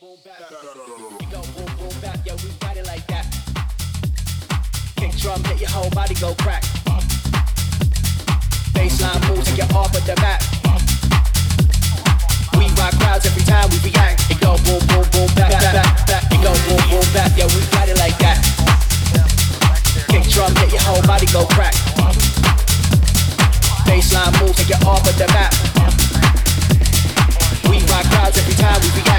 boom bap. We go boom boom bap, yeah, we ride it like that. Kick drum, hit your whole body go crack. Baseline moves, take you off of the map. We rock crowds every time we react. It go boom boom boom bap bap bap bap. It go boom boom bap, yeah, we ride it like that. Kick drum, hit your whole body go crack. Baseline moves, take you off of the map. We rock crowds every time we go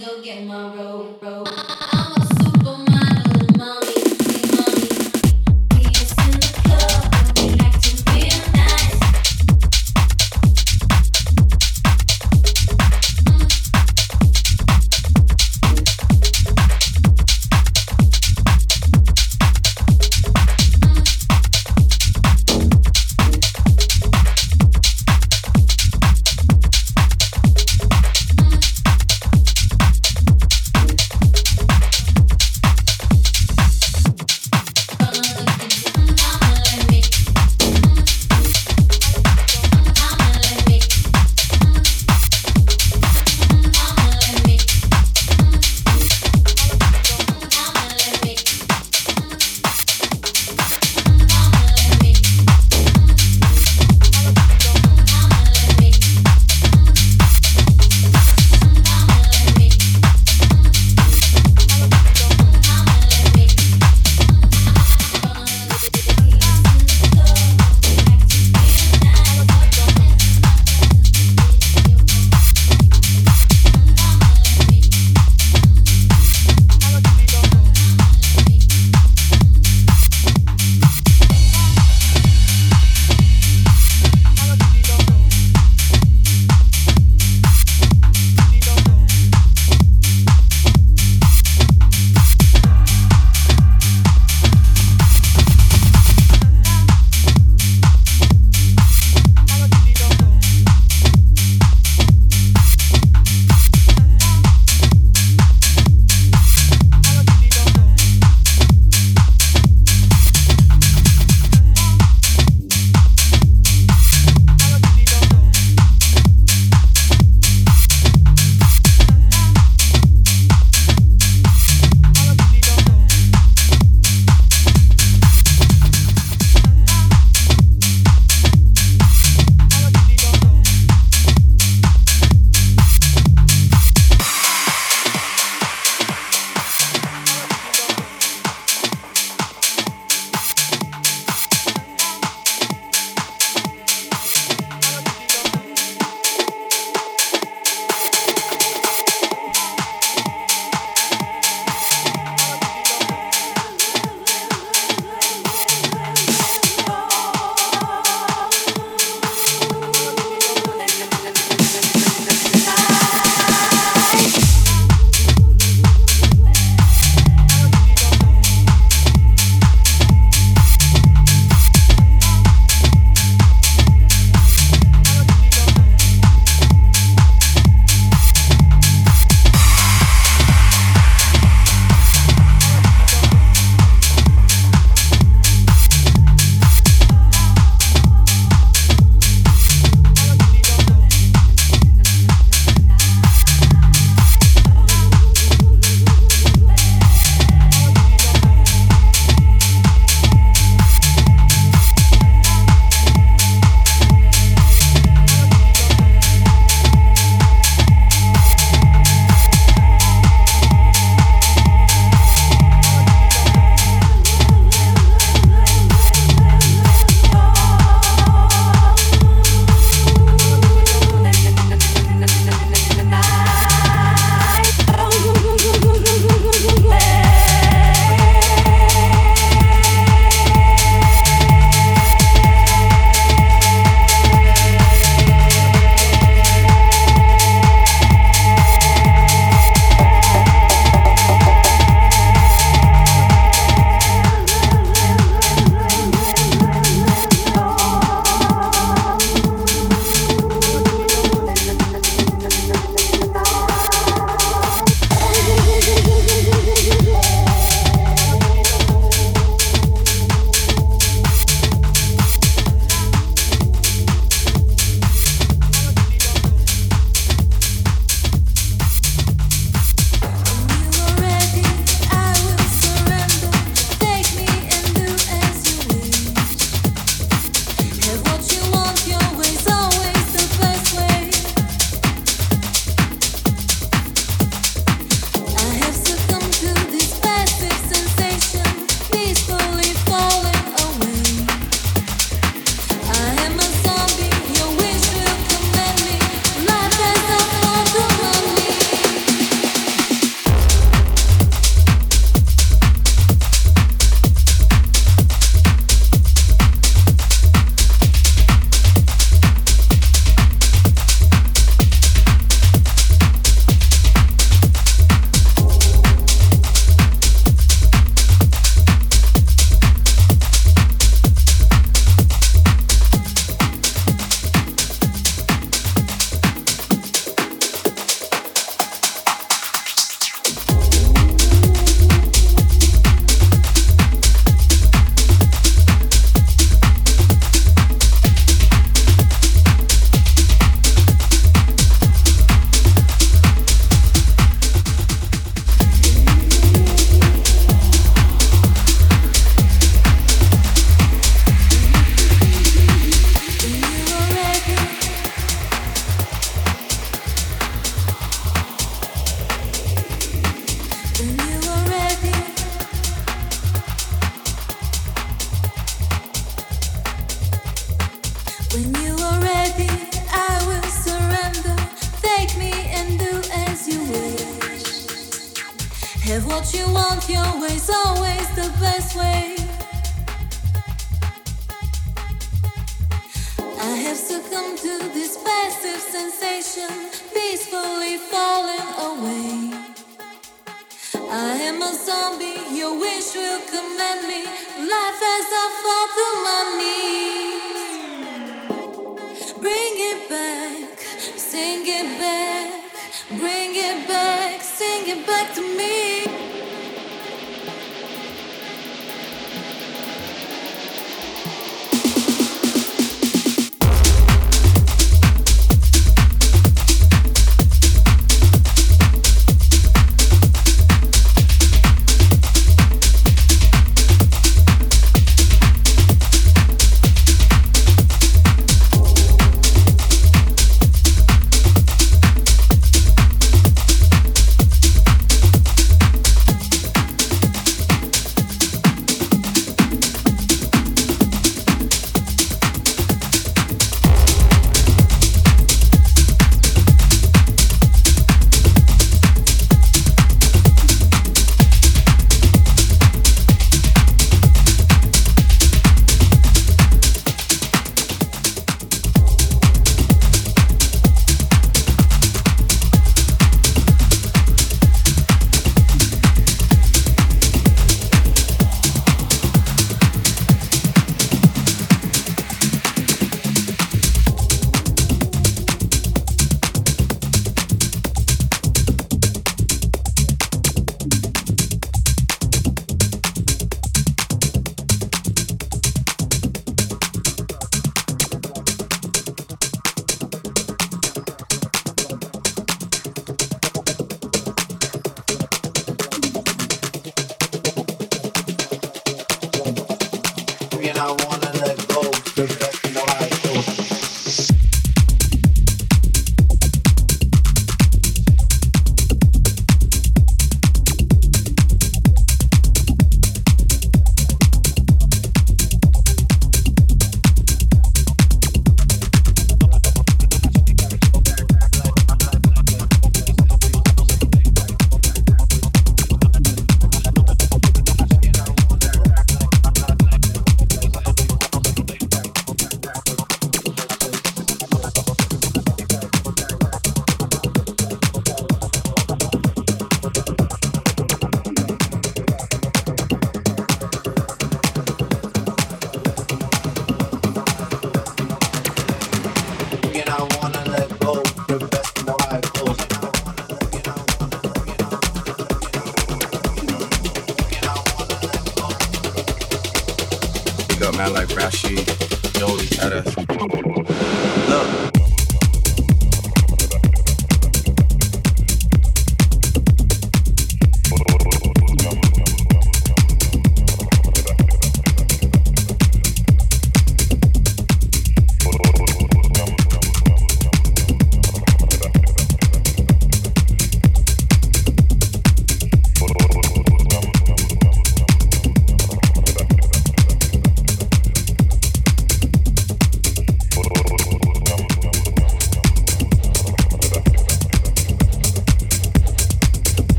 go get my robe, robe.